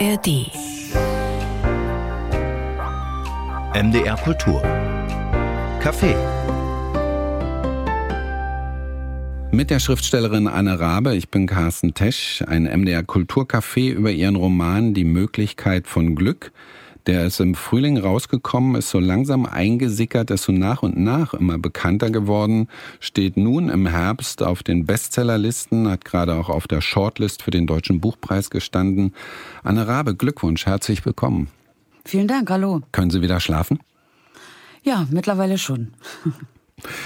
ARD. MDR Kultur. Café. Mit der Schriftstellerin Anne Rabe, ich bin Carsten Tesch, ein MDR Kulturcafé über ihren Roman Die Möglichkeit von Glück. Der ist im Frühling rausgekommen, ist so langsam eingesickert, ist so nach und nach immer bekannter geworden, steht nun im Herbst auf den Bestsellerlisten, hat gerade auch auf der Shortlist für den Deutschen Buchpreis gestanden. Anne Rabe, Glückwunsch, herzlich willkommen. Vielen Dank, hallo. Können Sie wieder schlafen? Ja, mittlerweile schon.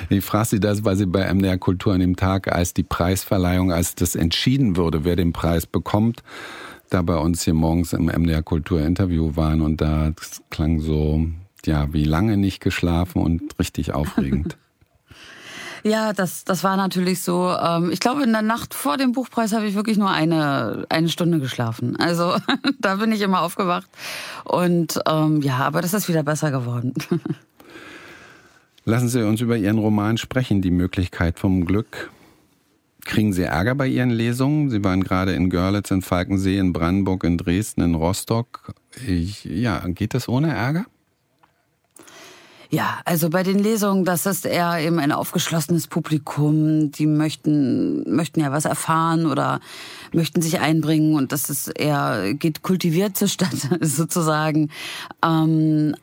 Ich frage Sie das, weil Sie bei MDR Kultur an dem Tag, als die Preisverleihung, als das entschieden wurde, wer den Preis bekommt, da bei uns hier morgens im MDR Kultur Interview waren und da klang so, ja, wie lange nicht geschlafen und richtig aufregend. Ja, das, das war natürlich so. Ähm, ich glaube, in der Nacht vor dem Buchpreis habe ich wirklich nur eine, eine Stunde geschlafen. Also da bin ich immer aufgewacht. Und ähm, ja, aber das ist wieder besser geworden. Lassen Sie uns über Ihren Roman sprechen, die Möglichkeit vom Glück. Kriegen Sie Ärger bei Ihren Lesungen? Sie waren gerade in Görlitz, in Falkensee, in Brandenburg, in Dresden, in Rostock. Ich, ja, geht das ohne Ärger? Ja, also bei den Lesungen, das ist eher eben ein aufgeschlossenes Publikum. Die möchten, möchten ja was erfahren oder möchten sich einbringen und das ist eher, geht kultiviert zur Stadt sozusagen. Ähm,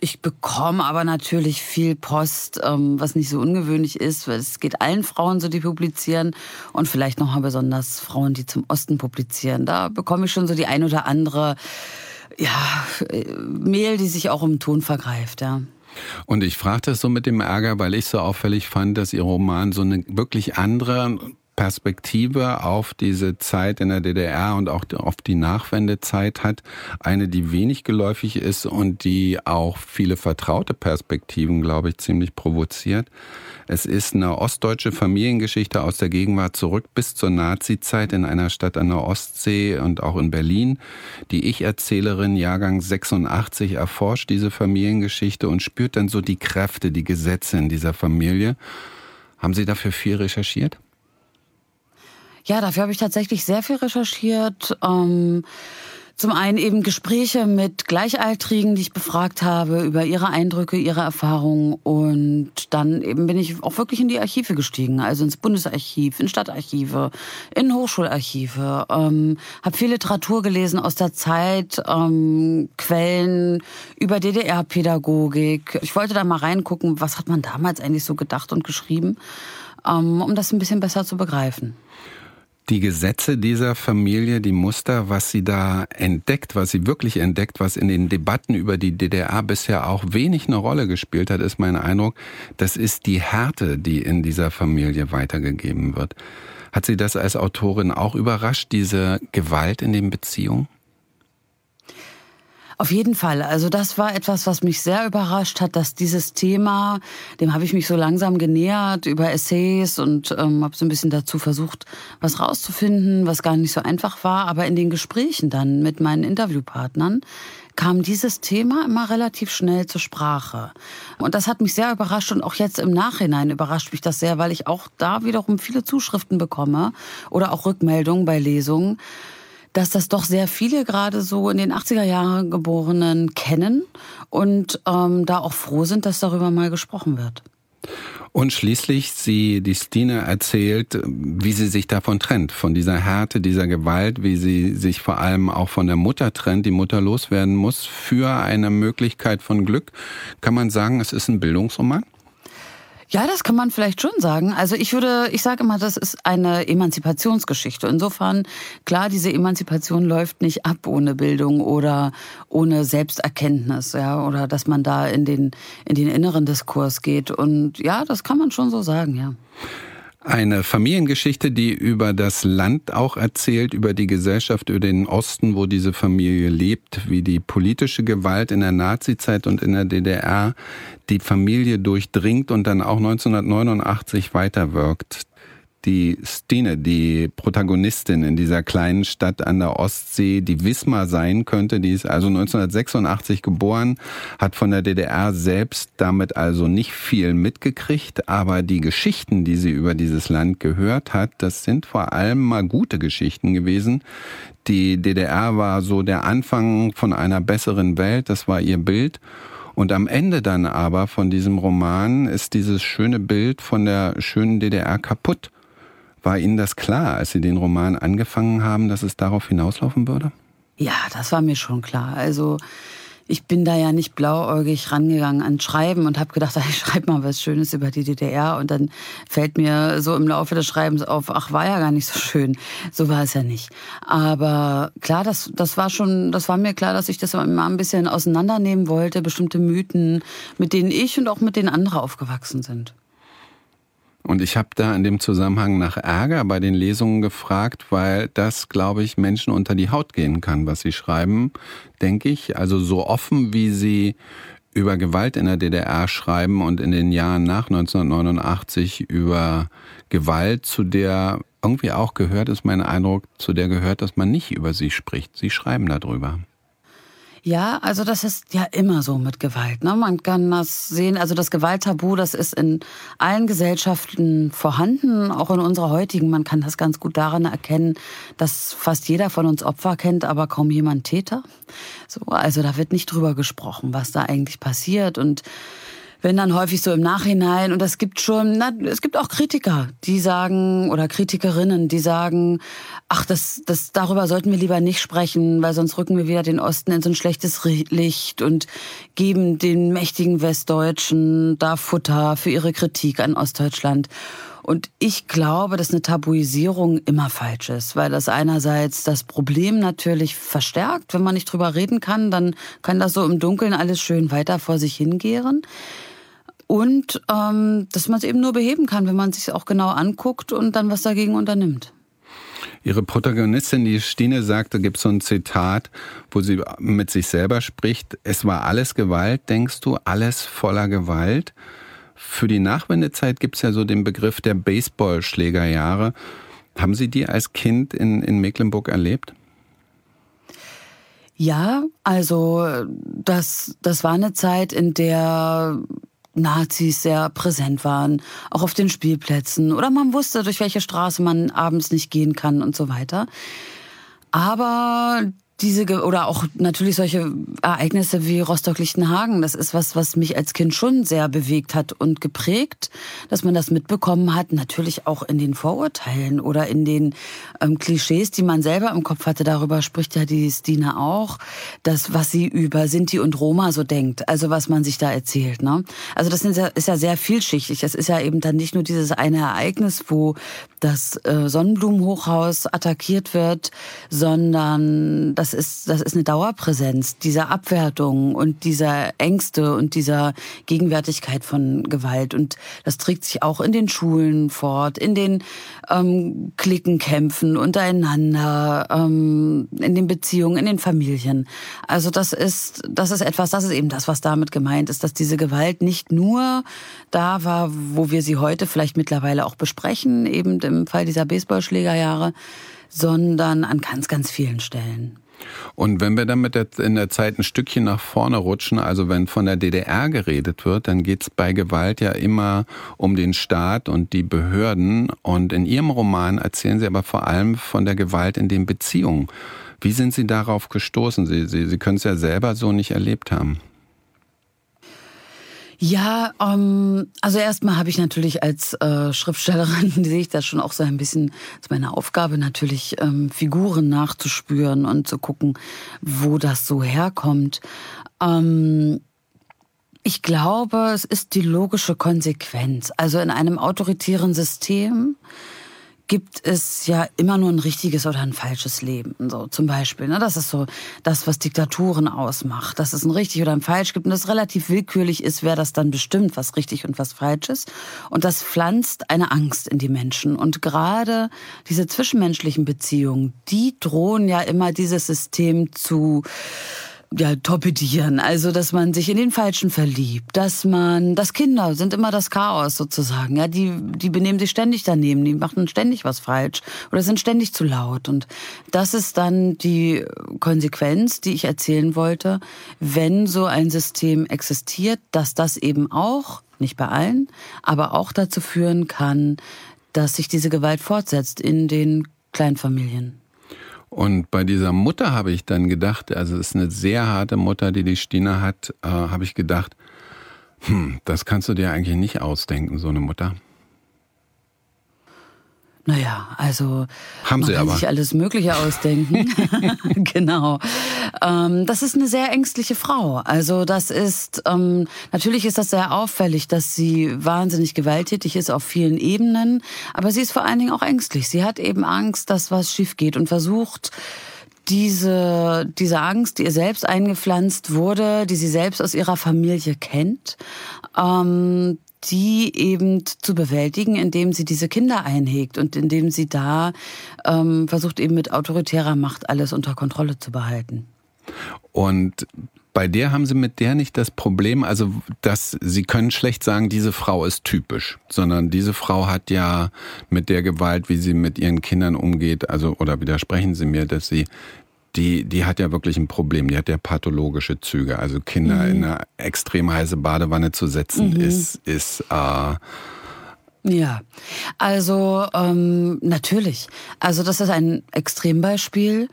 ich bekomme aber natürlich viel Post, ähm, was nicht so ungewöhnlich ist, es geht allen Frauen so, die publizieren und vielleicht noch mal besonders Frauen, die zum Osten publizieren. Da bekomme ich schon so die ein oder andere, ja, äh, Mail, die sich auch im Ton vergreift, ja. Und ich frage das so mit dem Ärger, weil ich so auffällig fand, dass Ihr Roman so eine wirklich andere Perspektive auf diese Zeit in der DDR und auch auf die Nachwendezeit hat. Eine, die wenig geläufig ist und die auch viele vertraute Perspektiven, glaube ich, ziemlich provoziert. Es ist eine ostdeutsche Familiengeschichte aus der Gegenwart zurück bis zur Nazizeit in einer Stadt an der Ostsee und auch in Berlin. Die Ich-Erzählerin Jahrgang 86 erforscht diese Familiengeschichte und spürt dann so die Kräfte, die Gesetze in dieser Familie. Haben Sie dafür viel recherchiert? Ja, dafür habe ich tatsächlich sehr viel recherchiert. Ähm, zum einen eben Gespräche mit Gleichaltrigen, die ich befragt habe über ihre Eindrücke, ihre Erfahrungen. Und dann eben bin ich auch wirklich in die Archive gestiegen, also ins Bundesarchiv, in Stadtarchive, in Hochschularchive. Ähm, habe viel Literatur gelesen aus der Zeit, ähm, Quellen über DDR-Pädagogik. Ich wollte da mal reingucken, was hat man damals eigentlich so gedacht und geschrieben, ähm, um das ein bisschen besser zu begreifen die Gesetze dieser Familie, die Muster, was sie da entdeckt, was sie wirklich entdeckt, was in den Debatten über die DDR bisher auch wenig eine Rolle gespielt hat, ist mein Eindruck, das ist die Härte, die in dieser Familie weitergegeben wird. Hat Sie das als Autorin auch überrascht, diese Gewalt in den Beziehungen? Auf jeden Fall. Also das war etwas, was mich sehr überrascht hat, dass dieses Thema, dem habe ich mich so langsam genähert über Essays und ähm, habe so ein bisschen dazu versucht, was rauszufinden, was gar nicht so einfach war. Aber in den Gesprächen dann mit meinen Interviewpartnern kam dieses Thema immer relativ schnell zur Sprache. Und das hat mich sehr überrascht und auch jetzt im Nachhinein überrascht mich das sehr, weil ich auch da wiederum viele Zuschriften bekomme oder auch Rückmeldungen bei Lesungen dass das doch sehr viele gerade so in den 80er Jahren Geborenen kennen und ähm, da auch froh sind, dass darüber mal gesprochen wird. Und schließlich, sie, die Stine erzählt, wie sie sich davon trennt, von dieser Härte, dieser Gewalt, wie sie sich vor allem auch von der Mutter trennt, die Mutter loswerden muss, für eine Möglichkeit von Glück. Kann man sagen, es ist ein Bildungsroman? Ja, das kann man vielleicht schon sagen. Also ich würde, ich sage immer, das ist eine Emanzipationsgeschichte. Insofern, klar, diese Emanzipation läuft nicht ab ohne Bildung oder ohne Selbsterkenntnis, ja, oder dass man da in den, in den inneren Diskurs geht. Und ja, das kann man schon so sagen, ja. Eine Familiengeschichte, die über das Land auch erzählt, über die Gesellschaft, über den Osten, wo diese Familie lebt, wie die politische Gewalt in der Nazizeit und in der DDR die Familie durchdringt und dann auch 1989 weiterwirkt. Die Stine, die Protagonistin in dieser kleinen Stadt an der Ostsee, die Wismar sein könnte. Die ist also 1986 geboren, hat von der DDR selbst damit also nicht viel mitgekriegt, aber die Geschichten, die sie über dieses Land gehört hat, das sind vor allem mal gute Geschichten gewesen. Die DDR war so der Anfang von einer besseren Welt, das war ihr Bild. Und am Ende dann aber von diesem Roman ist dieses schöne Bild von der schönen DDR kaputt. War Ihnen das klar, als Sie den Roman angefangen haben, dass es darauf hinauslaufen würde? Ja, das war mir schon klar. Also ich bin da ja nicht blauäugig rangegangen an Schreiben und habe gedacht, ich schreibe mal was Schönes über die DDR und dann fällt mir so im Laufe des Schreibens auf, ach, war ja gar nicht so schön. So war es ja nicht. Aber klar, das, das war schon, das war mir klar, dass ich das immer ein bisschen auseinandernehmen wollte, bestimmte Mythen, mit denen ich und auch mit denen andere aufgewachsen sind. Und ich habe da in dem Zusammenhang nach Ärger bei den Lesungen gefragt, weil das, glaube ich, Menschen unter die Haut gehen kann, was sie schreiben, denke ich. Also so offen, wie sie über Gewalt in der DDR schreiben und in den Jahren nach 1989 über Gewalt, zu der irgendwie auch gehört, ist mein Eindruck, zu der gehört, dass man nicht über sie spricht. Sie schreiben darüber. Ja, also das ist ja immer so mit Gewalt. Ne? Man kann das sehen, also das Gewalttabu, das ist in allen Gesellschaften vorhanden, auch in unserer heutigen. Man kann das ganz gut daran erkennen, dass fast jeder von uns Opfer kennt, aber kaum jemand Täter. So, also da wird nicht drüber gesprochen, was da eigentlich passiert und wenn dann häufig so im Nachhinein, und es gibt schon, na, es gibt auch Kritiker, die sagen, oder Kritikerinnen, die sagen, ach, das, das, darüber sollten wir lieber nicht sprechen, weil sonst rücken wir wieder den Osten in so ein schlechtes Licht und geben den mächtigen Westdeutschen da Futter für ihre Kritik an Ostdeutschland. Und ich glaube, dass eine Tabuisierung immer falsch ist, weil das einerseits das Problem natürlich verstärkt. Wenn man nicht drüber reden kann, dann kann das so im Dunkeln alles schön weiter vor sich hingehen und ähm, dass man es eben nur beheben kann, wenn man es sich auch genau anguckt und dann was dagegen unternimmt. Ihre Protagonistin, die Stine sagte, gibt so ein Zitat, wo sie mit sich selber spricht. Es war alles Gewalt, denkst du, alles voller Gewalt. Für die Nachwendezeit gibt es ja so den Begriff der Baseballschlägerjahre. Haben Sie die als Kind in, in Mecklenburg erlebt? Ja, also das, das war eine Zeit, in der Nazis sehr präsent waren, auch auf den Spielplätzen oder man wusste, durch welche Straße man abends nicht gehen kann und so weiter. Aber diese oder auch natürlich solche Ereignisse wie Rostock-Lichtenhagen, das ist was, was mich als Kind schon sehr bewegt hat und geprägt, dass man das mitbekommen hat, natürlich auch in den Vorurteilen oder in den ähm, Klischees, die man selber im Kopf hatte. Darüber spricht ja die Stine auch, das, was sie über Sinti und Roma so denkt, also was man sich da erzählt. Ne? Also das ist ja sehr vielschichtig. Es ist ja eben dann nicht nur dieses eine Ereignis, wo das äh, Sonnenblumenhochhaus attackiert wird, sondern das ist, das ist eine Dauerpräsenz dieser Abwertung und dieser Ängste und dieser Gegenwärtigkeit von Gewalt. Und das trägt sich auch in den Schulen fort, in den ähm, Klickenkämpfen untereinander, ähm, in den Beziehungen, in den Familien. Also das ist, das ist etwas, das ist eben das, was damit gemeint ist, dass diese Gewalt nicht nur da war, wo wir sie heute vielleicht mittlerweile auch besprechen, eben im Fall dieser Baseballschlägerjahre, sondern an ganz, ganz vielen Stellen. Und wenn wir dann mit der, in der Zeit ein Stückchen nach vorne rutschen, also wenn von der DDR geredet wird, dann geht es bei Gewalt ja immer um den Staat und die Behörden. Und in Ihrem Roman erzählen Sie aber vor allem von der Gewalt in den Beziehungen. Wie sind Sie darauf gestoßen? Sie, Sie, Sie können es ja selber so nicht erlebt haben. Ja, ähm, also erstmal habe ich natürlich als äh, Schriftstellerin, sehe ich das schon auch so ein bisschen als meine Aufgabe, natürlich ähm, Figuren nachzuspüren und zu gucken, wo das so herkommt. Ähm, ich glaube, es ist die logische Konsequenz. Also in einem autoritären System gibt es ja immer nur ein richtiges oder ein falsches Leben. So zum Beispiel, ne? das ist so das, was Diktaturen ausmacht, dass es ein richtig oder ein falsch gibt und das relativ willkürlich ist, wer das dann bestimmt, was richtig und was falsch ist. Und das pflanzt eine Angst in die Menschen. Und gerade diese zwischenmenschlichen Beziehungen, die drohen ja immer dieses System zu ja, torpedieren. Also, dass man sich in den Falschen verliebt, dass man, das Kinder sind immer das Chaos sozusagen. Ja, die, die benehmen sich ständig daneben, die machen ständig was falsch oder sind ständig zu laut. Und das ist dann die Konsequenz, die ich erzählen wollte, wenn so ein System existiert, dass das eben auch, nicht bei allen, aber auch dazu führen kann, dass sich diese Gewalt fortsetzt in den Kleinfamilien. Und bei dieser Mutter habe ich dann gedacht, also es ist eine sehr harte Mutter, die die Stina hat, äh, habe ich gedacht, hm, das kannst du dir eigentlich nicht ausdenken, so eine Mutter. Naja, also Haben man Sie kann aber. sich alles Mögliche ausdenken. genau. Ähm, das ist eine sehr ängstliche Frau. Also das ist ähm, natürlich ist das sehr auffällig, dass sie wahnsinnig gewalttätig ist auf vielen Ebenen, aber sie ist vor allen Dingen auch ängstlich. Sie hat eben Angst, dass was schief geht und versucht diese, diese Angst, die ihr selbst eingepflanzt wurde, die sie selbst aus ihrer Familie kennt, ähm, die eben zu bewältigen, indem sie diese Kinder einhegt und indem sie da ähm, versucht eben mit autoritärer Macht alles unter Kontrolle zu behalten. Und bei der haben sie mit der nicht das Problem, also dass sie können schlecht sagen, diese Frau ist typisch, sondern diese Frau hat ja mit der Gewalt, wie sie mit ihren Kindern umgeht, also oder widersprechen Sie mir, dass sie die, die hat ja wirklich ein Problem. Die hat ja pathologische Züge. Also Kinder in eine extrem heiße Badewanne zu setzen, ist, ist äh, Ja, also ähm, natürlich. Also das ist ein Extrembeispiel.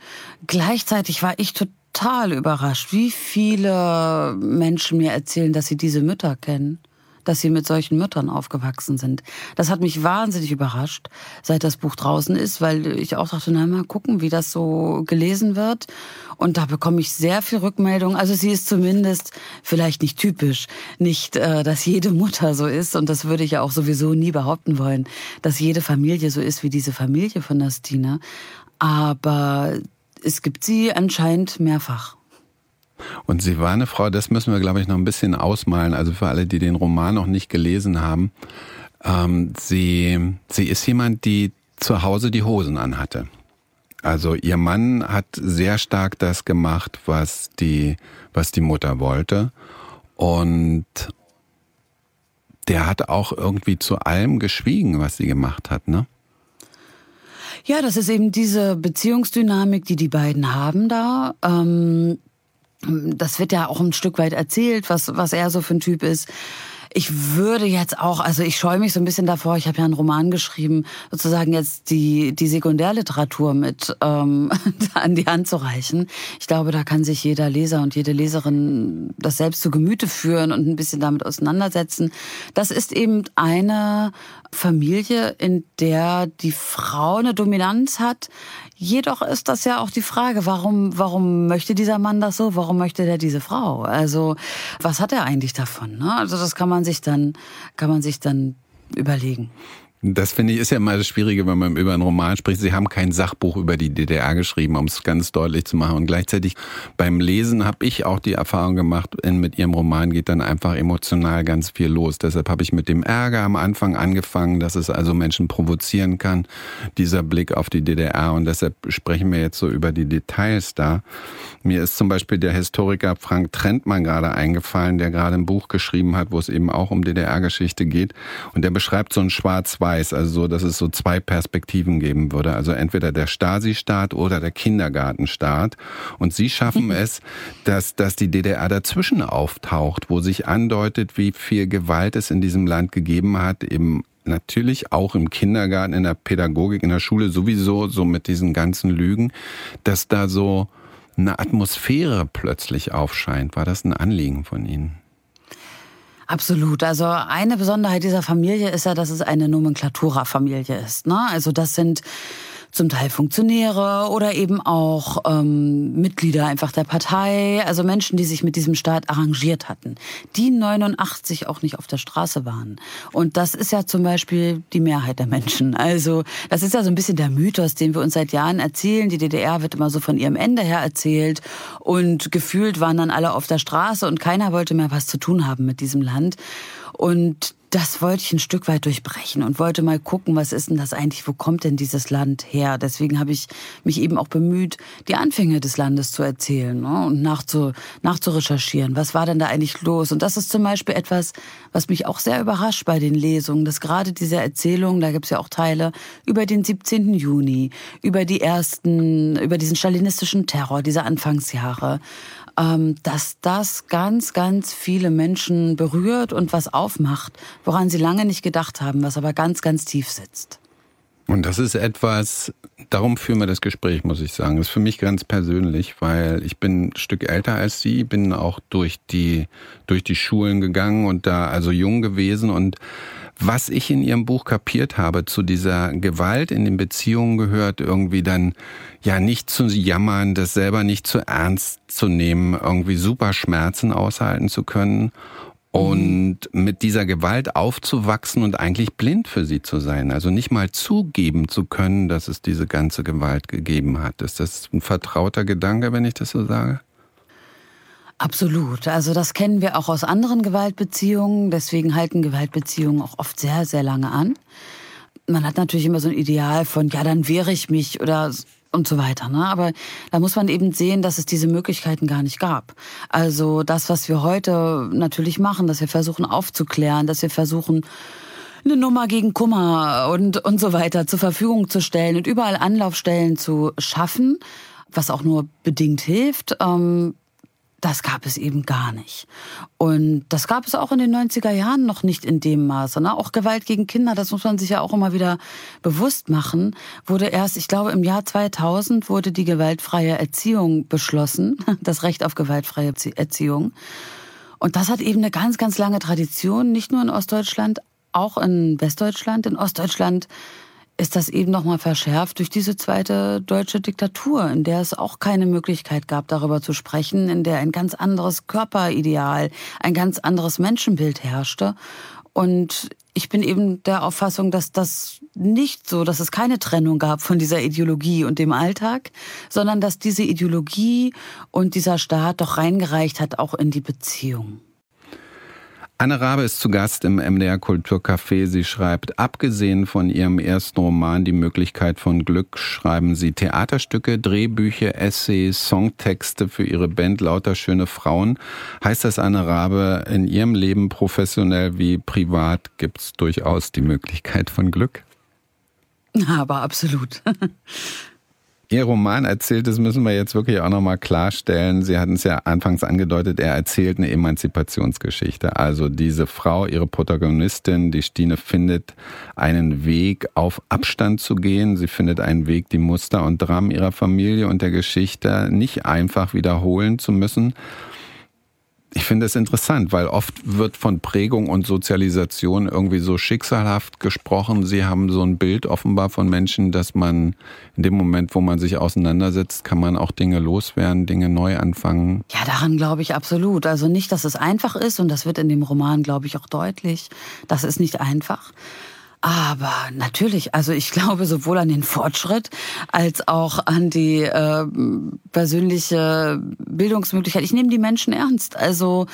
Gleichzeitig war ich total überrascht, wie viele Menschen mir erzählen, dass sie diese Mütter kennen, dass sie mit solchen Müttern aufgewachsen sind. Das hat mich wahnsinnig überrascht, seit das Buch draußen ist, weil ich auch dachte, na mal gucken, wie das so gelesen wird. Und da bekomme ich sehr viel Rückmeldung. Also sie ist zumindest vielleicht nicht typisch, nicht, äh, dass jede Mutter so ist. Und das würde ich ja auch sowieso nie behaupten wollen, dass jede Familie so ist wie diese Familie von der Stina. Aber es gibt sie anscheinend mehrfach. Und sie war eine Frau, das müssen wir, glaube ich, noch ein bisschen ausmalen. Also für alle, die den Roman noch nicht gelesen haben. Ähm, sie, sie ist jemand, die zu Hause die Hosen anhatte. Also ihr Mann hat sehr stark das gemacht, was die, was die Mutter wollte. Und der hat auch irgendwie zu allem geschwiegen, was sie gemacht hat, ne? Ja, das ist eben diese Beziehungsdynamik, die die beiden haben da. Ähm, das wird ja auch ein Stück weit erzählt, was, was er so für ein Typ ist. Ich würde jetzt auch, also ich scheue mich so ein bisschen davor, ich habe ja einen Roman geschrieben, sozusagen jetzt die, die Sekundärliteratur mit ähm, an die Hand zu reichen. Ich glaube, da kann sich jeder Leser und jede Leserin das selbst zu Gemüte führen und ein bisschen damit auseinandersetzen. Das ist eben eine Familie, in der die Frau eine Dominanz hat. Jedoch ist das ja auch die Frage, warum, warum möchte dieser Mann das so? Warum möchte der diese Frau? Also, was hat er eigentlich davon? Ne? Also, das kann man sich dann, kann man sich dann überlegen. Das finde ich ist ja immer das Schwierige, wenn man über einen Roman spricht. Sie haben kein Sachbuch über die DDR geschrieben, um es ganz deutlich zu machen. Und gleichzeitig beim Lesen habe ich auch die Erfahrung gemacht, in, mit ihrem Roman geht dann einfach emotional ganz viel los. Deshalb habe ich mit dem Ärger am Anfang angefangen, dass es also Menschen provozieren kann, dieser Blick auf die DDR. Und deshalb sprechen wir jetzt so über die Details da. Mir ist zum Beispiel der Historiker Frank Trentmann gerade eingefallen, der gerade ein Buch geschrieben hat, wo es eben auch um DDR-Geschichte geht. Und der beschreibt so ein Schwarz-Weiß, also so, dass es so zwei Perspektiven geben würde. Also entweder der Stasi-Staat oder der Kindergartenstaat. Und sie schaffen es, dass, dass die DDR dazwischen auftaucht, wo sich andeutet, wie viel Gewalt es in diesem Land gegeben hat, eben natürlich auch im Kindergarten, in der Pädagogik, in der Schule sowieso, so mit diesen ganzen Lügen, dass da so eine Atmosphäre plötzlich aufscheint. War das ein Anliegen von Ihnen? Absolut. Also eine Besonderheit dieser Familie ist ja, dass es eine Nomenklatura-Familie ist. Ne? Also das sind zum Teil Funktionäre oder eben auch ähm, Mitglieder einfach der Partei, also Menschen, die sich mit diesem Staat arrangiert hatten, die 89 auch nicht auf der Straße waren. Und das ist ja zum Beispiel die Mehrheit der Menschen. Also das ist ja so ein bisschen der Mythos, den wir uns seit Jahren erzählen. Die DDR wird immer so von ihrem Ende her erzählt und gefühlt waren dann alle auf der Straße und keiner wollte mehr was zu tun haben mit diesem Land. Und das wollte ich ein Stück weit durchbrechen und wollte mal gucken, was ist denn das eigentlich, wo kommt denn dieses Land her? Deswegen habe ich mich eben auch bemüht, die Anfänge des Landes zu erzählen ne? und nachzu, nachzurecherchieren. Was war denn da eigentlich los? Und das ist zum Beispiel etwas, was mich auch sehr überrascht bei den Lesungen, dass gerade diese Erzählung, da gibt es ja auch Teile über den 17. Juni, über die ersten, über diesen stalinistischen Terror dieser Anfangsjahre, dass das ganz, ganz viele Menschen berührt und was aufmacht, woran sie lange nicht gedacht haben, was aber ganz, ganz tief sitzt. Und das ist etwas, darum führen wir das Gespräch, muss ich sagen. Das ist für mich ganz persönlich, weil ich bin ein Stück älter als Sie, bin auch durch die, durch die Schulen gegangen und da also jung gewesen und was ich in Ihrem Buch kapiert habe zu dieser Gewalt in den Beziehungen gehört irgendwie dann ja nicht zu jammern, das selber nicht zu ernst zu nehmen, irgendwie super Schmerzen aushalten zu können und mit dieser Gewalt aufzuwachsen und eigentlich blind für sie zu sein. Also nicht mal zugeben zu können, dass es diese ganze Gewalt gegeben hat. Ist das ein vertrauter Gedanke, wenn ich das so sage? Absolut. Also das kennen wir auch aus anderen Gewaltbeziehungen. Deswegen halten Gewaltbeziehungen auch oft sehr, sehr lange an. Man hat natürlich immer so ein Ideal von, ja, dann wehre ich mich oder und so weiter. Ne? Aber da muss man eben sehen, dass es diese Möglichkeiten gar nicht gab. Also das, was wir heute natürlich machen, dass wir versuchen aufzuklären, dass wir versuchen, eine Nummer gegen Kummer und, und so weiter zur Verfügung zu stellen und überall Anlaufstellen zu schaffen, was auch nur bedingt hilft. Ähm, das gab es eben gar nicht. Und das gab es auch in den 90er Jahren noch nicht in dem Maße. Ne? Auch Gewalt gegen Kinder, das muss man sich ja auch immer wieder bewusst machen, wurde erst, ich glaube, im Jahr 2000 wurde die gewaltfreie Erziehung beschlossen, das Recht auf gewaltfreie Erziehung. Und das hat eben eine ganz, ganz lange Tradition, nicht nur in Ostdeutschland, auch in Westdeutschland. In Ostdeutschland ist das eben nochmal verschärft durch diese zweite deutsche Diktatur, in der es auch keine Möglichkeit gab, darüber zu sprechen, in der ein ganz anderes Körperideal, ein ganz anderes Menschenbild herrschte. Und ich bin eben der Auffassung, dass das nicht so, dass es keine Trennung gab von dieser Ideologie und dem Alltag, sondern dass diese Ideologie und dieser Staat doch reingereicht hat, auch in die Beziehung. Anne Rabe ist zu Gast im MDR Kulturcafé. Sie schreibt, abgesehen von ihrem ersten Roman Die Möglichkeit von Glück, schreiben sie Theaterstücke, Drehbücher, Essays, Songtexte für ihre Band Lauter schöne Frauen. Heißt das, Anne Rabe, in ihrem Leben professionell wie privat gibt es durchaus die Möglichkeit von Glück? Aber absolut. Ihr Roman erzählt, das müssen wir jetzt wirklich auch nochmal klarstellen. Sie hatten es ja anfangs angedeutet, er erzählt eine Emanzipationsgeschichte. Also diese Frau, ihre Protagonistin, die Stine, findet einen Weg, auf Abstand zu gehen. Sie findet einen Weg, die Muster und Dramen ihrer Familie und der Geschichte nicht einfach wiederholen zu müssen, ich finde es interessant, weil oft wird von Prägung und Sozialisation irgendwie so schicksalhaft gesprochen. Sie haben so ein Bild offenbar von Menschen, dass man in dem Moment, wo man sich auseinandersetzt, kann man auch Dinge loswerden, Dinge neu anfangen. Ja, daran glaube ich absolut. Also nicht, dass es einfach ist und das wird in dem Roman, glaube ich, auch deutlich. Das ist nicht einfach. Aber natürlich, also ich glaube sowohl an den Fortschritt als auch an die äh, persönliche Bildungsmöglichkeit. Ich nehme die Menschen ernst. Also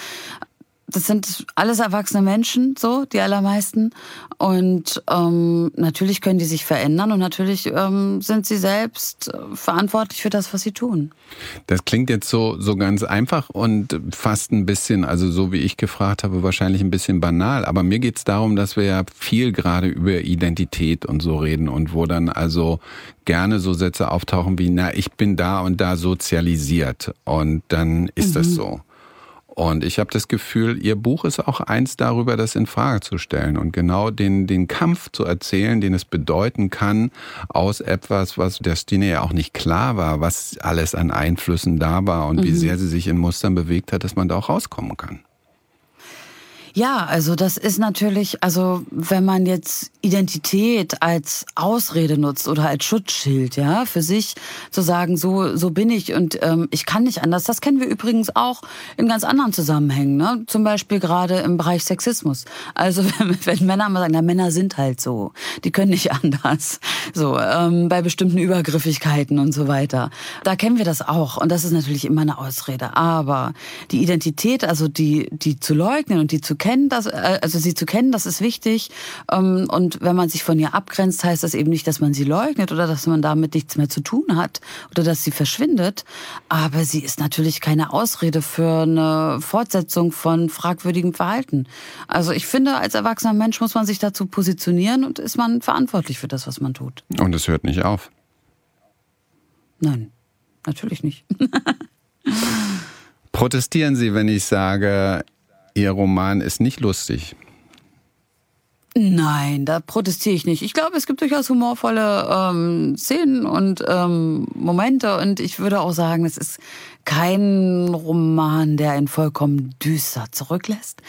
das sind alles erwachsene Menschen, so die allermeisten. Und ähm, natürlich können die sich verändern und natürlich ähm, sind sie selbst äh, verantwortlich für das, was sie tun. Das klingt jetzt so so ganz einfach und fast ein bisschen, also so wie ich gefragt habe, wahrscheinlich ein bisschen banal. Aber mir geht es darum, dass wir ja viel gerade über Identität und so reden und wo dann also gerne so Sätze auftauchen wie, na, ich bin da und da sozialisiert und dann ist mhm. das so. Und ich habe das Gefühl, Ihr Buch ist auch eins darüber, das in Frage zu stellen und genau den, den Kampf zu erzählen, den es bedeuten kann, aus etwas, was der Stine ja auch nicht klar war, was alles an Einflüssen da war und mhm. wie sehr sie sich in Mustern bewegt hat, dass man da auch rauskommen kann. Ja, also das ist natürlich, also wenn man jetzt Identität als Ausrede nutzt oder als Schutzschild, ja, für sich zu sagen, so so bin ich und ähm, ich kann nicht anders. Das kennen wir übrigens auch in ganz anderen Zusammenhängen, ne? Zum Beispiel gerade im Bereich Sexismus. Also wenn, wenn Männer mal sagen, na Männer sind halt so, die können nicht anders, so ähm, bei bestimmten Übergriffigkeiten und so weiter. Da kennen wir das auch und das ist natürlich immer eine Ausrede. Aber die Identität, also die die zu leugnen und die zu kennen, das, äh, also sie zu kennen, das ist wichtig. Ähm, und wenn man sich von ihr abgrenzt, heißt das eben nicht, dass man sie leugnet oder dass man damit nichts mehr zu tun hat oder dass sie verschwindet. Aber sie ist natürlich keine Ausrede für eine Fortsetzung von fragwürdigem Verhalten. Also ich finde, als erwachsener Mensch muss man sich dazu positionieren und ist man verantwortlich für das, was man tut. Und es hört nicht auf. Nein, natürlich nicht. Protestieren Sie, wenn ich sage, Ihr Roman ist nicht lustig? Nein, da protestiere ich nicht. Ich glaube, es gibt durchaus humorvolle ähm, Szenen und ähm, Momente und ich würde auch sagen, es ist kein Roman, der einen vollkommen düster zurücklässt.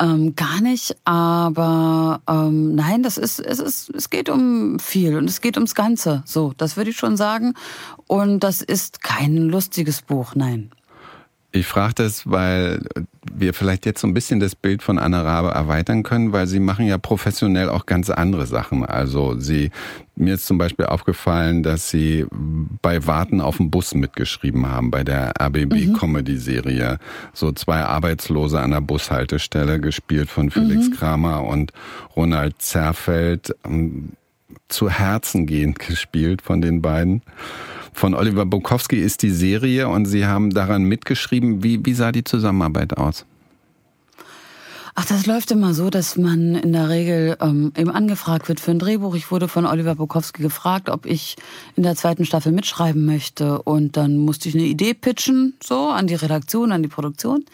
Ähm, gar nicht, aber ähm, nein, das ist, es ist, es geht um viel und es geht ums Ganze. So, das würde ich schon sagen. Und das ist kein lustiges Buch, nein. Ich frage das, weil wir vielleicht jetzt so ein bisschen das Bild von Anna Rabe erweitern können, weil sie machen ja professionell auch ganz andere Sachen. Also sie, mir ist zum Beispiel aufgefallen, dass sie bei Warten auf den Bus mitgeschrieben haben, bei der RBB-Comedy-Serie. Mhm. So zwei Arbeitslose an der Bushaltestelle, gespielt von Felix mhm. Kramer und Ronald Zerfeld. Zu Herzen gehend gespielt von den beiden von Oliver Bukowski ist die Serie und Sie haben daran mitgeschrieben. Wie, wie sah die Zusammenarbeit aus? Ach, das läuft immer so, dass man in der Regel ähm, eben angefragt wird für ein Drehbuch. Ich wurde von Oliver Bukowski gefragt, ob ich in der zweiten Staffel mitschreiben möchte. Und dann musste ich eine Idee pitchen, so an die Redaktion, an die Produktion.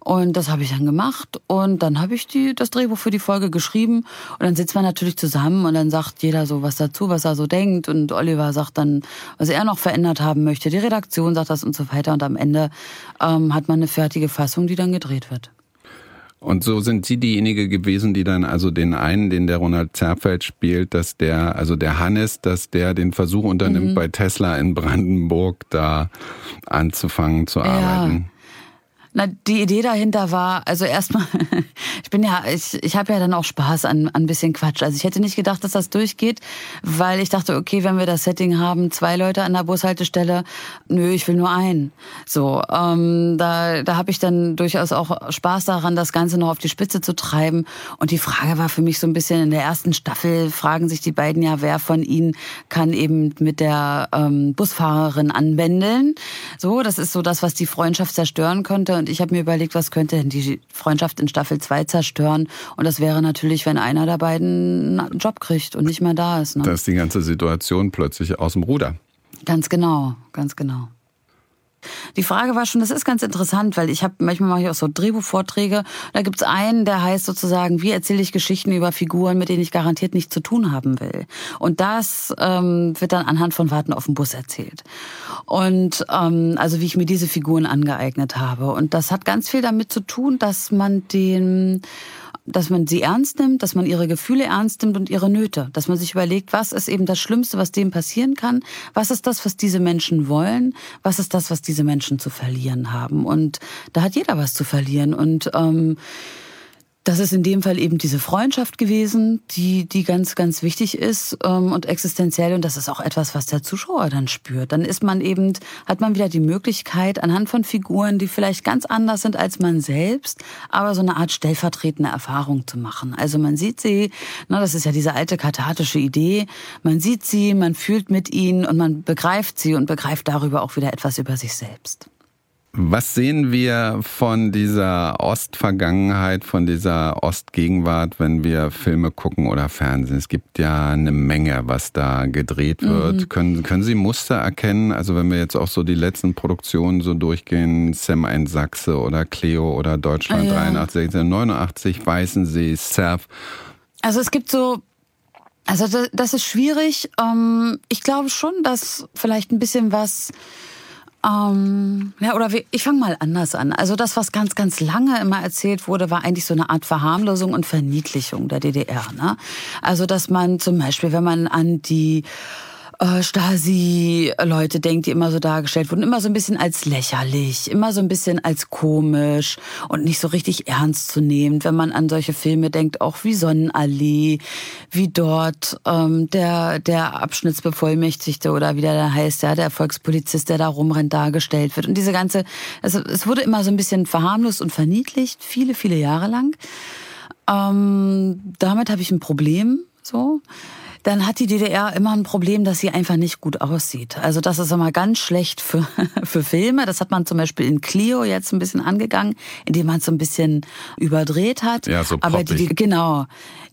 Und das habe ich dann gemacht und dann habe ich die, das Drehbuch für die Folge geschrieben und dann sitzt man natürlich zusammen und dann sagt jeder so was dazu, was er so denkt und Oliver sagt dann, was er noch verändert haben möchte, die Redaktion sagt das und so weiter und am Ende ähm, hat man eine fertige Fassung, die dann gedreht wird. Und so sind Sie diejenige gewesen, die dann also den einen, den der Ronald Zerfeld spielt, dass der, also der Hannes, dass der den Versuch unternimmt, mhm. bei Tesla in Brandenburg da anzufangen zu arbeiten. Ja. Na, die Idee dahinter war, also erstmal, ich bin ja, ich, ich habe ja dann auch Spaß an, ein bisschen Quatsch. Also ich hätte nicht gedacht, dass das durchgeht, weil ich dachte, okay, wenn wir das Setting haben, zwei Leute an der Bushaltestelle, nö, ich will nur einen. So, ähm, da, da habe ich dann durchaus auch Spaß daran, das Ganze noch auf die Spitze zu treiben. Und die Frage war für mich so ein bisschen in der ersten Staffel, fragen sich die beiden ja, wer von ihnen kann eben mit der ähm, Busfahrerin anbändeln. So, das ist so das, was die Freundschaft zerstören könnte. Und ich habe mir überlegt, was könnte denn die Freundschaft in Staffel 2 zerstören? Und das wäre natürlich, wenn einer der beiden einen Job kriegt und nicht mehr da ist. Ne? Da ist die ganze Situation plötzlich aus dem Ruder. Ganz genau, ganz genau. Die Frage war schon, das ist ganz interessant, weil ich habe manchmal mache ich auch so Drehbuchvorträge. Da gibt's einen, der heißt sozusagen, wie erzähle ich Geschichten über Figuren, mit denen ich garantiert nichts zu tun haben will. Und das ähm, wird dann anhand von Warten auf den Bus erzählt. Und ähm, also wie ich mir diese Figuren angeeignet habe. Und das hat ganz viel damit zu tun, dass man den dass man sie ernst nimmt, dass man ihre Gefühle ernst nimmt und ihre Nöte, dass man sich überlegt, was ist eben das Schlimmste, was dem passieren kann, was ist das, was diese Menschen wollen, was ist das, was diese Menschen zu verlieren haben. Und da hat jeder was zu verlieren. Und ähm, das ist in dem Fall eben diese Freundschaft gewesen, die, die ganz, ganz wichtig ist ähm, und existenziell. Und das ist auch etwas, was der Zuschauer dann spürt. Dann ist man eben, hat man wieder die Möglichkeit, anhand von Figuren, die vielleicht ganz anders sind als man selbst, aber so eine Art stellvertretende Erfahrung zu machen. Also man sieht sie, na, das ist ja diese alte kathartische Idee, man sieht sie, man fühlt mit ihnen und man begreift sie und begreift darüber auch wieder etwas über sich selbst. Was sehen wir von dieser Ostvergangenheit, von dieser Ostgegenwart, wenn wir Filme gucken oder Fernsehen? Es gibt ja eine Menge, was da gedreht wird. Mhm. Können, können Sie Muster erkennen? Also wenn wir jetzt auch so die letzten Produktionen so durchgehen, Sam ein Sachse oder Cleo oder Deutschland ah, ja. 83, 89, Weißensee, Surf. Also es gibt so also das, ist schwierig. Ähm, ich glaube schon, dass vielleicht ein bisschen was ähm, ja, oder wie, ich fange mal anders an. Also das, was ganz, ganz lange immer erzählt wurde, war eigentlich so eine Art Verharmlosung und Verniedlichung der DDR. Ne? Also dass man zum Beispiel, wenn man an die äh, Stasi-Leute denkt, die immer so dargestellt wurden, immer so ein bisschen als lächerlich, immer so ein bisschen als komisch und nicht so richtig ernst zu nehmen, wenn man an solche Filme denkt, auch wie Sonnenallee, wie dort ähm, der, der Abschnittsbevollmächtigte oder wie der da heißt, ja, der Erfolgspolizist, der da rumrennt, dargestellt wird. Und diese ganze, also es wurde immer so ein bisschen verharmlost und verniedlicht, viele, viele Jahre lang. Ähm, damit habe ich ein Problem, so dann hat die DDR immer ein Problem, dass sie einfach nicht gut aussieht. Also das ist immer ganz schlecht für, für Filme. Das hat man zum Beispiel in Clio jetzt ein bisschen angegangen, indem man es so ein bisschen überdreht hat. Ja, so Aber die, genau,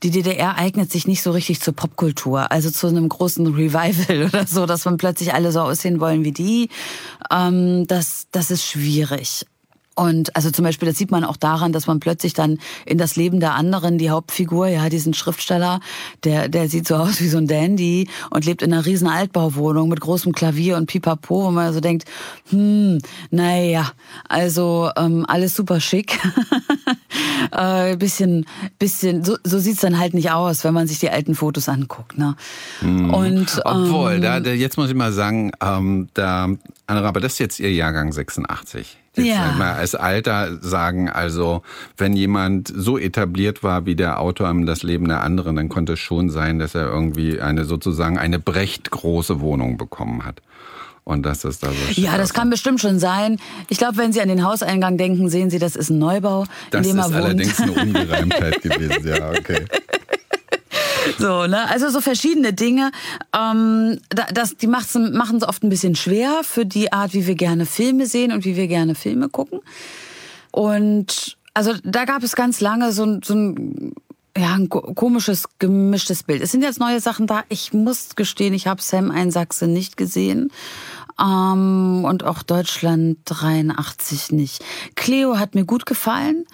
die DDR eignet sich nicht so richtig zur Popkultur, also zu einem großen Revival oder so, dass man plötzlich alle so aussehen wollen wie die. Ähm, das, das ist schwierig. Und also zum Beispiel, das sieht man auch daran, dass man plötzlich dann in das Leben der anderen, die Hauptfigur, ja, diesen Schriftsteller, der, der sieht so aus wie so ein Dandy und lebt in einer riesen Altbauwohnung mit großem Klavier und Pipapo, wo man so denkt, hm, naja, also ähm, alles super schick. äh, bisschen, bisschen, so, so sieht's dann halt nicht aus, wenn man sich die alten Fotos anguckt. Ne? Mhm. Und, Obwohl, ähm, da, da, jetzt muss ich mal sagen, ähm, da, aber das ist jetzt Ihr Jahrgang 86. Jetzt Ja. mal als Alter sagen, also wenn jemand so etabliert war wie der Autor im Das Leben der anderen, dann konnte es schon sein, dass er irgendwie eine sozusagen eine Brecht große Wohnung bekommen hat. Und dass es da so Ja, das kann bestimmt schon sein. Ich glaube, wenn Sie an den Hauseingang denken, sehen Sie, das ist ein Neubau, Das in dem ist er wohnt. allerdings eine Ungereimtheit gewesen, ja, okay. So, ne? Also so verschiedene Dinge. Ähm, da- das, die machen es oft ein bisschen schwer für die Art, wie wir gerne Filme sehen und wie wir gerne Filme gucken. Und also da gab es ganz lange so, ein- so ein ja, ein ko- komisches, gemischtes Bild. Es sind jetzt neue Sachen da. Ich muss gestehen, ich habe Sam ein Sachse nicht gesehen. Ähm, und auch Deutschland 83 nicht. Cleo hat mir gut gefallen,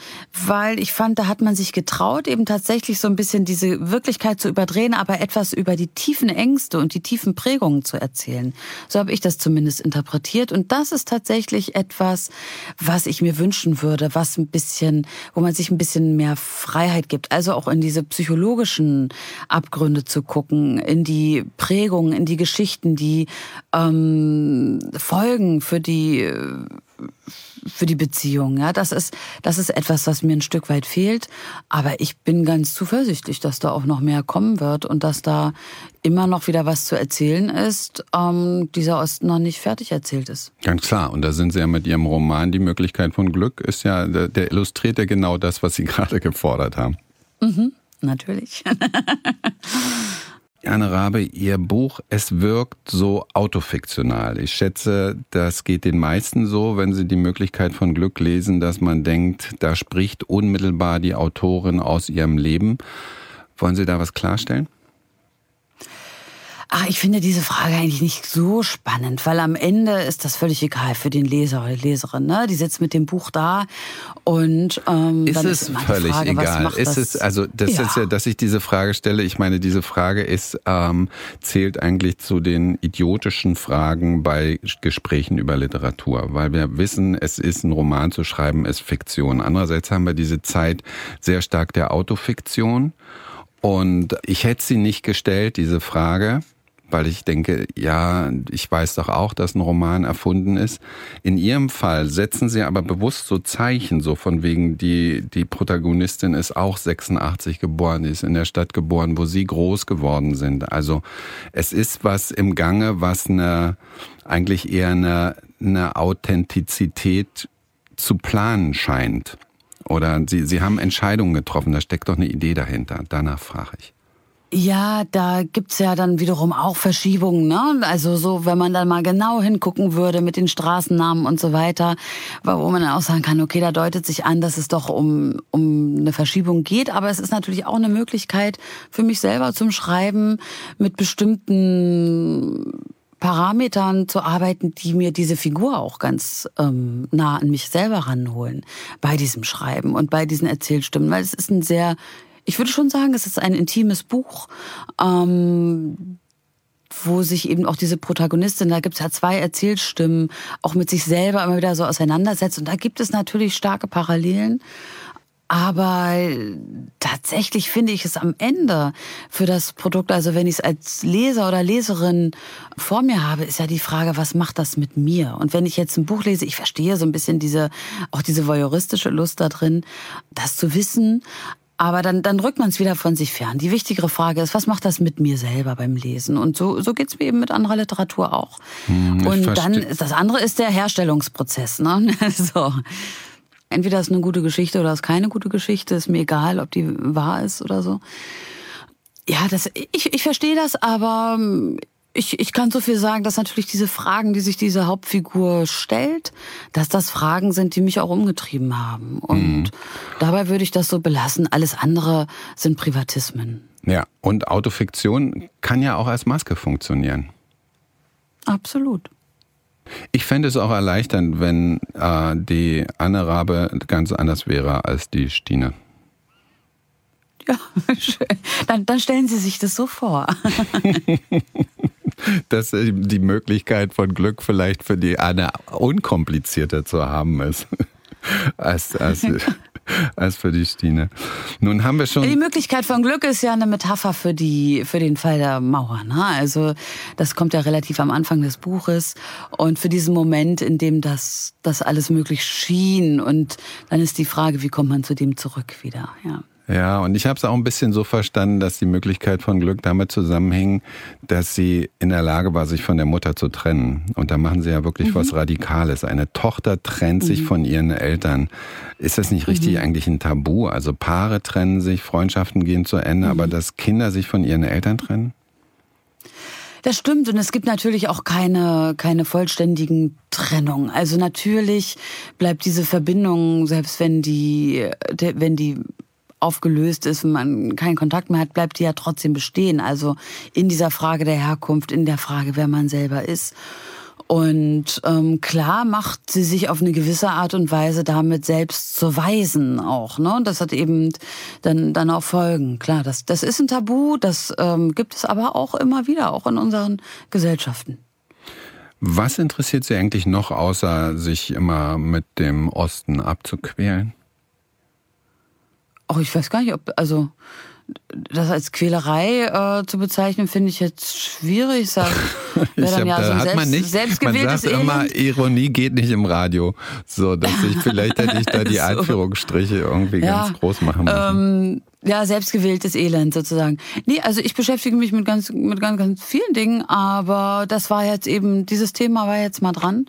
weil ich fand, da hat man sich getraut, eben tatsächlich so ein bisschen diese Wirklichkeit zu überdrehen, aber etwas über die tiefen Ängste und die tiefen Prägungen zu erzählen. So habe ich das zumindest interpretiert. Und das ist tatsächlich etwas, was ich mir wünschen würde, was ein bisschen, wo man sich ein bisschen mehr Freiheit gibt. Also auch in diese psychologischen Abgründe zu gucken, in die Prägungen, in die Geschichten, die ähm, Folgen für die für die Beziehung. Ja, das ist das ist etwas, was mir ein Stück weit fehlt. Aber ich bin ganz zuversichtlich, dass da auch noch mehr kommen wird und dass da immer noch wieder was zu erzählen ist, ähm, dieser Osten noch nicht fertig erzählt ist. Ganz klar. Und da sind Sie ja mit Ihrem Roman Die Möglichkeit von Glück ist ja, der, der illustriert ja genau das, was Sie gerade gefordert haben. Natürlich. Anne Rabe, Ihr Buch, es wirkt so autofiktional. Ich schätze, das geht den meisten so, wenn sie die Möglichkeit von Glück lesen, dass man denkt, da spricht unmittelbar die Autorin aus ihrem Leben. Wollen Sie da was klarstellen? Ah, ich finde diese Frage eigentlich nicht so spannend, weil am Ende ist das völlig egal für den Leser oder die Leserin. Ne? Die sitzt mit dem Buch da und ähm, Ist dann es ist immer völlig Frage, egal? Ist das? es also das ja. ist ja, dass ich diese Frage stelle. Ich meine, diese Frage ist ähm, zählt eigentlich zu den idiotischen Fragen bei Gesprächen über Literatur, weil wir wissen, es ist ein Roman zu schreiben, ist Fiktion. Andererseits haben wir diese Zeit sehr stark der Autofiktion und ich hätte sie nicht gestellt, diese Frage, weil ich denke, ja, ich weiß doch auch, dass ein Roman erfunden ist. In Ihrem Fall setzen Sie aber bewusst so Zeichen, so von wegen, die, die Protagonistin ist auch 86 geboren, ist in der Stadt geboren, wo Sie groß geworden sind. Also es ist was im Gange, was eine, eigentlich eher eine, eine Authentizität zu planen scheint. Oder Sie, Sie haben Entscheidungen getroffen, da steckt doch eine Idee dahinter. Danach frage ich. Ja, da gibt's ja dann wiederum auch Verschiebungen, ne? Also so, wenn man dann mal genau hingucken würde mit den Straßennamen und so weiter, wo man dann auch sagen kann, okay, da deutet sich an, dass es doch um, um eine Verschiebung geht. Aber es ist natürlich auch eine Möglichkeit für mich selber zum Schreiben mit bestimmten Parametern zu arbeiten, die mir diese Figur auch ganz ähm, nah an mich selber ranholen bei diesem Schreiben und bei diesen Erzählstimmen, weil es ist ein sehr, ich würde schon sagen, es ist ein intimes Buch, ähm, wo sich eben auch diese Protagonistin, da gibt es ja zwei Erzählstimmen, auch mit sich selber immer wieder so auseinandersetzt und da gibt es natürlich starke Parallelen. Aber tatsächlich finde ich es am Ende für das Produkt, also wenn ich es als Leser oder Leserin vor mir habe, ist ja die Frage, was macht das mit mir? Und wenn ich jetzt ein Buch lese, ich verstehe so ein bisschen diese, auch diese voyeuristische Lust da drin, das zu wissen. Aber dann, dann rückt man es wieder von sich fern. Die wichtigere Frage ist, was macht das mit mir selber beim Lesen? Und so, so geht's mir eben mit anderer Literatur auch. Hm, und dann, das andere ist der Herstellungsprozess. Ne? so entweder ist eine gute Geschichte oder ist keine gute Geschichte, ist mir egal, ob die wahr ist oder so. Ja, das, ich, ich verstehe das, aber ähm, ich, ich kann so viel sagen, dass natürlich diese Fragen, die sich diese Hauptfigur stellt, dass das Fragen sind, die mich auch umgetrieben haben. Und mhm. dabei würde ich das so belassen. Alles andere sind Privatismen. Ja, und Autofiktion kann ja auch als Maske funktionieren. Absolut. Ich fände es auch erleichternd, wenn äh, die Anne Rabe ganz anders wäre als die Stine. Ja, schön. Dann, dann stellen Sie sich das so vor. Dass die Möglichkeit von Glück vielleicht für die Anne unkomplizierter zu haben ist als, als, als für die Stine. Nun haben wir schon. Die Möglichkeit von Glück ist ja eine Metapher für die, für den Fall der Mauer. Ne? Also, das kommt ja relativ am Anfang des Buches. Und für diesen Moment, in dem das, das alles möglich schien. Und dann ist die Frage, wie kommt man zu dem zurück wieder? Ja. Ja, und ich habe es auch ein bisschen so verstanden, dass die Möglichkeit von Glück damit zusammenhing, dass sie in der Lage war, sich von der Mutter zu trennen. Und da machen sie ja wirklich mhm. was Radikales. Eine Tochter trennt mhm. sich von ihren Eltern. Ist das nicht richtig mhm. eigentlich ein Tabu? Also Paare trennen sich, Freundschaften gehen zu Ende, aber mhm. dass Kinder sich von ihren Eltern trennen? Das stimmt und es gibt natürlich auch keine keine vollständigen Trennungen. Also natürlich bleibt diese Verbindung, selbst wenn die wenn die aufgelöst ist und man keinen Kontakt mehr hat, bleibt die ja trotzdem bestehen. Also in dieser Frage der Herkunft, in der Frage, wer man selber ist. Und ähm, klar macht sie sich auf eine gewisse Art und Weise damit selbst zu weisen auch. Ne? Und das hat eben dann, dann auch Folgen. Klar, das, das ist ein Tabu, das ähm, gibt es aber auch immer wieder, auch in unseren Gesellschaften. Was interessiert Sie eigentlich noch, außer sich immer mit dem Osten abzuquälen? Ach, ich weiß gar nicht, ob, also das als Quälerei äh, zu bezeichnen, finde ich jetzt schwierig. Sag, ich hab, ja so hat man nicht, selbstgewähltes man sagt Elend. immer, Ironie geht nicht im Radio. So, dass ich, vielleicht hätte ich da die so. Anführungsstriche irgendwie ja, ganz groß machen müssen. Ähm, ja, selbstgewähltes Elend sozusagen. Nee, also ich beschäftige mich mit ganz, mit ganz, ganz vielen Dingen, aber das war jetzt eben, dieses Thema war jetzt mal dran.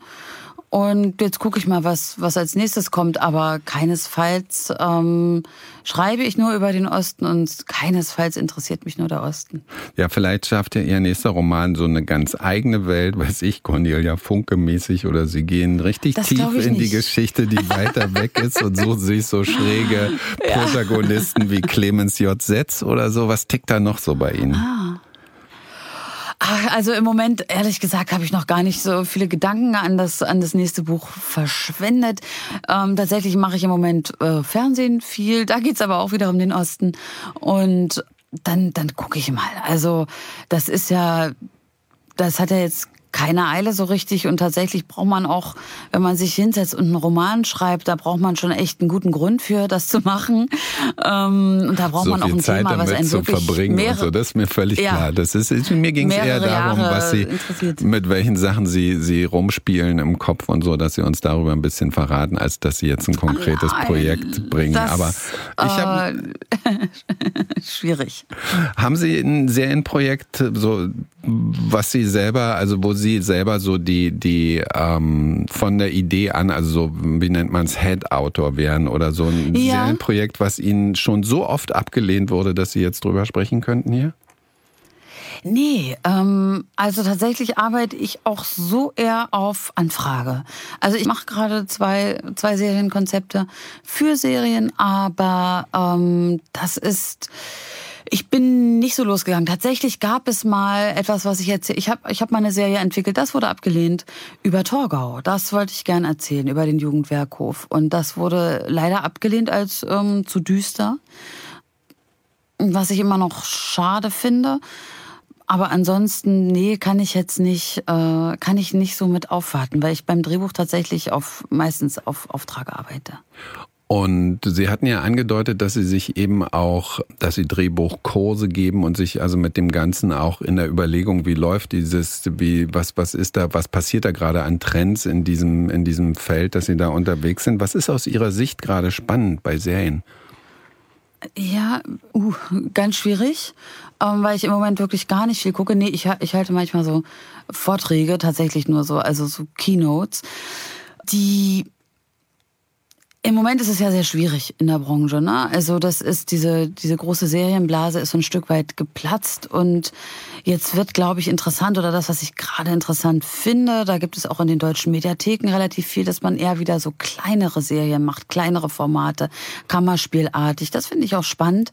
Und jetzt gucke ich mal, was, was als nächstes kommt. Aber keinesfalls ähm, schreibe ich nur über den Osten und keinesfalls interessiert mich nur der Osten. Ja, vielleicht schafft ja Ihr nächster Roman so eine ganz eigene Welt, weiß ich, Cornelia Funke-mäßig oder Sie gehen richtig das tief in nicht. die Geschichte, die weiter weg ist und suchen sich so schräge ja. Protagonisten wie Clemens J. Setz oder so. Was tickt da noch so bei Ihnen? Ah. Also im Moment, ehrlich gesagt, habe ich noch gar nicht so viele Gedanken an das, an das nächste Buch verschwendet. Ähm, tatsächlich mache ich im Moment äh, Fernsehen viel. Da geht's aber auch wieder um den Osten. Und dann, dann gucke ich mal. Also das ist ja, das hat ja jetzt keine Eile so richtig und tatsächlich braucht man auch, wenn man sich hinsetzt und einen Roman schreibt, da braucht man schon echt einen guten Grund für, das zu machen. Ähm, und da braucht so man auch ein Zeit Thema, was einen zu verbringen mehrere, so. Das ist mir völlig ja, klar. Das ist, mir ging es eher darum, Jahre was Sie, mit welchen Sachen Sie, Sie rumspielen im Kopf und so, dass Sie uns darüber ein bisschen verraten, als dass Sie jetzt ein konkretes Nein, Projekt bringen. Das, Aber ich habe äh, schwierig. Haben Sie ein Serienprojekt, so was Sie selber, also wo Sie selber so die, die ähm, von der Idee an, also so, wie nennt man es, Head-Autor wären oder so ein ja. Serienprojekt, was Ihnen schon so oft abgelehnt wurde, dass Sie jetzt drüber sprechen könnten hier? Nee, ähm, also tatsächlich arbeite ich auch so eher auf Anfrage. Also ich mache gerade zwei, zwei Serienkonzepte für Serien, aber ähm, das ist ich bin nicht so losgegangen. Tatsächlich gab es mal etwas, was ich erzähle. Ich habe ich hab mal eine Serie entwickelt, das wurde abgelehnt über Torgau. Das wollte ich gern erzählen, über den Jugendwerkhof. Und das wurde leider abgelehnt als ähm, zu düster. Was ich immer noch schade finde. Aber ansonsten, nee, kann ich jetzt nicht, äh, kann ich nicht so mit aufwarten, weil ich beim Drehbuch tatsächlich auf meistens auf Auftrag arbeite. Und Sie hatten ja angedeutet, dass Sie sich eben auch, dass Sie Drehbuchkurse geben und sich also mit dem Ganzen auch in der Überlegung, wie läuft dieses, wie, was, was ist da, was passiert da gerade an Trends in diesem, in diesem Feld, dass Sie da unterwegs sind. Was ist aus Ihrer Sicht gerade spannend bei Serien? Ja, uh, ganz schwierig, ähm, weil ich im Moment wirklich gar nicht viel gucke. Nee, ich, ich halte manchmal so Vorträge, tatsächlich nur so, also so Keynotes, die im Moment ist es ja sehr schwierig in der Branche. Ne? Also das ist diese diese große Serienblase ist so ein Stück weit geplatzt und jetzt wird, glaube ich, interessant oder das, was ich gerade interessant finde, da gibt es auch in den deutschen Mediatheken relativ viel, dass man eher wieder so kleinere Serien macht, kleinere Formate, Kammerspielartig. Das finde ich auch spannend.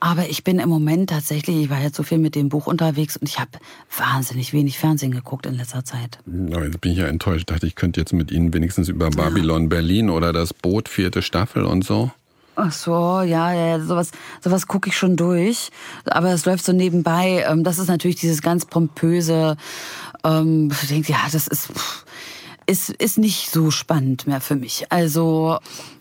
Aber ich bin im Moment tatsächlich, ich war jetzt so viel mit dem Buch unterwegs und ich habe wahnsinnig wenig Fernsehen geguckt in letzter Zeit. Ja, jetzt bin ich ja enttäuscht. Ich dachte, ich könnte jetzt mit Ihnen wenigstens über Babylon ja. Berlin oder das Boot, vierte Staffel und so. Ach so, ja, ja, sowas, sowas gucke ich schon durch. Aber es läuft so nebenbei. Ähm, das ist natürlich dieses ganz pompöse. Ähm, ich denke, ja, das ist, ist, ist nicht so spannend mehr für mich. Also,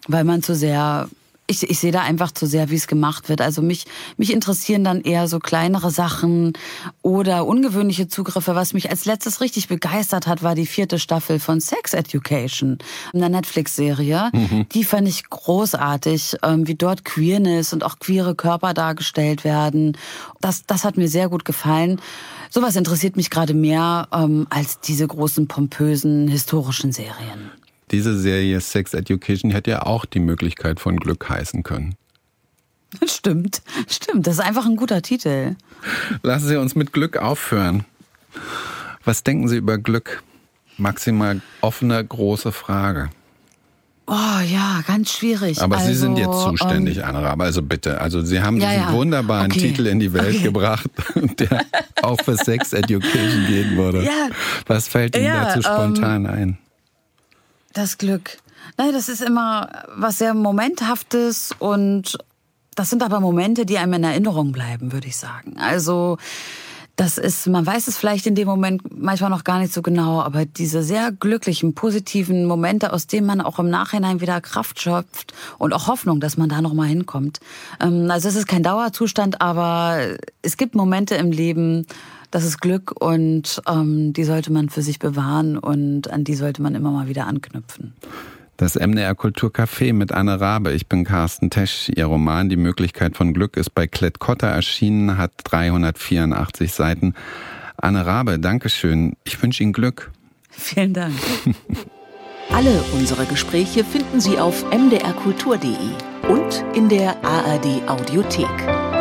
weil man zu sehr ich, ich sehe da einfach zu sehr, wie es gemacht wird. Also mich, mich interessieren dann eher so kleinere Sachen oder ungewöhnliche Zugriffe. Was mich als letztes richtig begeistert hat, war die vierte Staffel von Sex Education, einer Netflix-Serie. Mhm. Die fand ich großartig, ähm, wie dort Queerness und auch queere Körper dargestellt werden. Das, das hat mir sehr gut gefallen. Sowas interessiert mich gerade mehr ähm, als diese großen, pompösen, historischen Serien diese Serie Sex Education hätte ja auch die Möglichkeit von Glück heißen können. Stimmt, stimmt. Das ist einfach ein guter Titel. Lassen Sie uns mit Glück aufhören. Was denken Sie über Glück? Maximal offene, große Frage. Oh ja, ganz schwierig. Aber also, Sie sind jetzt also, zuständig, ähm, Anna Aber Also bitte, also Sie haben ja, diesen ja. wunderbaren okay. Titel in die Welt okay. gebracht, der auch für Sex Education gehen würde. Ja. Was fällt Ihnen dazu spontan ähm, ein? Das Glück. Nein, das ist immer was sehr Momenthaftes und das sind aber Momente, die einem in Erinnerung bleiben, würde ich sagen. Also, das ist, man weiß es vielleicht in dem Moment manchmal noch gar nicht so genau, aber diese sehr glücklichen, positiven Momente, aus denen man auch im Nachhinein wieder Kraft schöpft und auch Hoffnung, dass man da nochmal hinkommt. Ähm, also es ist kein Dauerzustand, aber es gibt Momente im Leben, das ist Glück und ähm, die sollte man für sich bewahren und an die sollte man immer mal wieder anknüpfen. Das MDR Kulturcafé mit Anne Rabe. Ich bin Carsten Tesch. Ihr Roman Die Möglichkeit von Glück ist bei Klett-Cotta erschienen, hat 384 Seiten. Anne Rabe, Dankeschön. Ich wünsche Ihnen Glück. Vielen Dank. Alle unsere Gespräche finden Sie auf mdrkultur.de und in der ARD Audiothek.